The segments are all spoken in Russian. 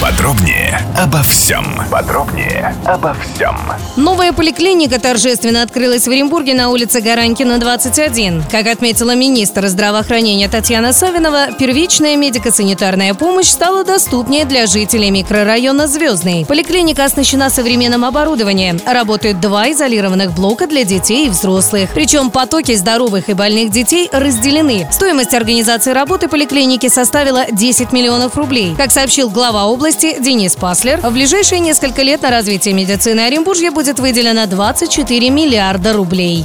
Подробнее обо всем. Подробнее обо всем. Новая поликлиника торжественно открылась в Оренбурге на улице Гаранькина, 21. Как отметила министр здравоохранения Татьяна Савинова, первичная медико-санитарная помощь стала доступнее для жителей микрорайона Звездный. Поликлиника оснащена современным оборудованием. Работают два изолированных блока для детей и взрослых. Причем потоки здоровых и больных детей разделены. Стоимость организации работы поликлиники составила 10 миллионов рублей. Как сообщил глава области, области Денис Паслер. В ближайшие несколько лет на развитие медицины Оренбуржья будет выделено 24 миллиарда рублей.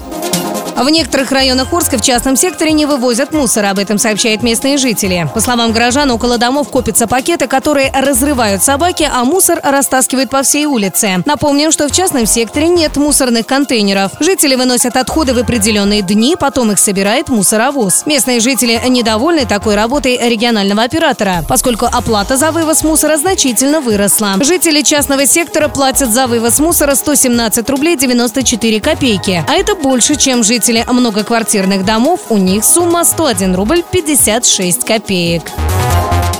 В некоторых районах Орска в частном секторе не вывозят мусор, об этом сообщают местные жители. По словам горожан, около домов копятся пакеты, которые разрывают собаки, а мусор растаскивают по всей улице. Напомним, что в частном секторе нет мусорных контейнеров. Жители выносят отходы в определенные дни, потом их собирает мусоровоз. Местные жители недовольны такой работой регионального оператора, поскольку оплата за вывоз мусора значительно выросла. Жители частного сектора платят за вывоз мусора 117 рублей 94 копейки, а это больше, чем жители жители многоквартирных домов, у них сумма 101 рубль 56 копеек.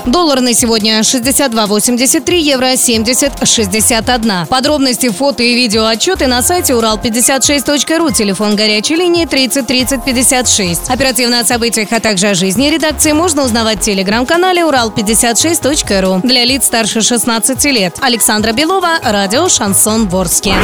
Доллар на сегодня 62.83, евро 70.61. Подробности, фото и видео отчеты на сайте урал56.ру, телефон горячей линии 30 30 56. Оперативно о событиях, а также о жизни редакции можно узнавать в телеграм-канале урал56.ру. Для лиц старше 16 лет. Александра Белова, радио «Шансон Ворске».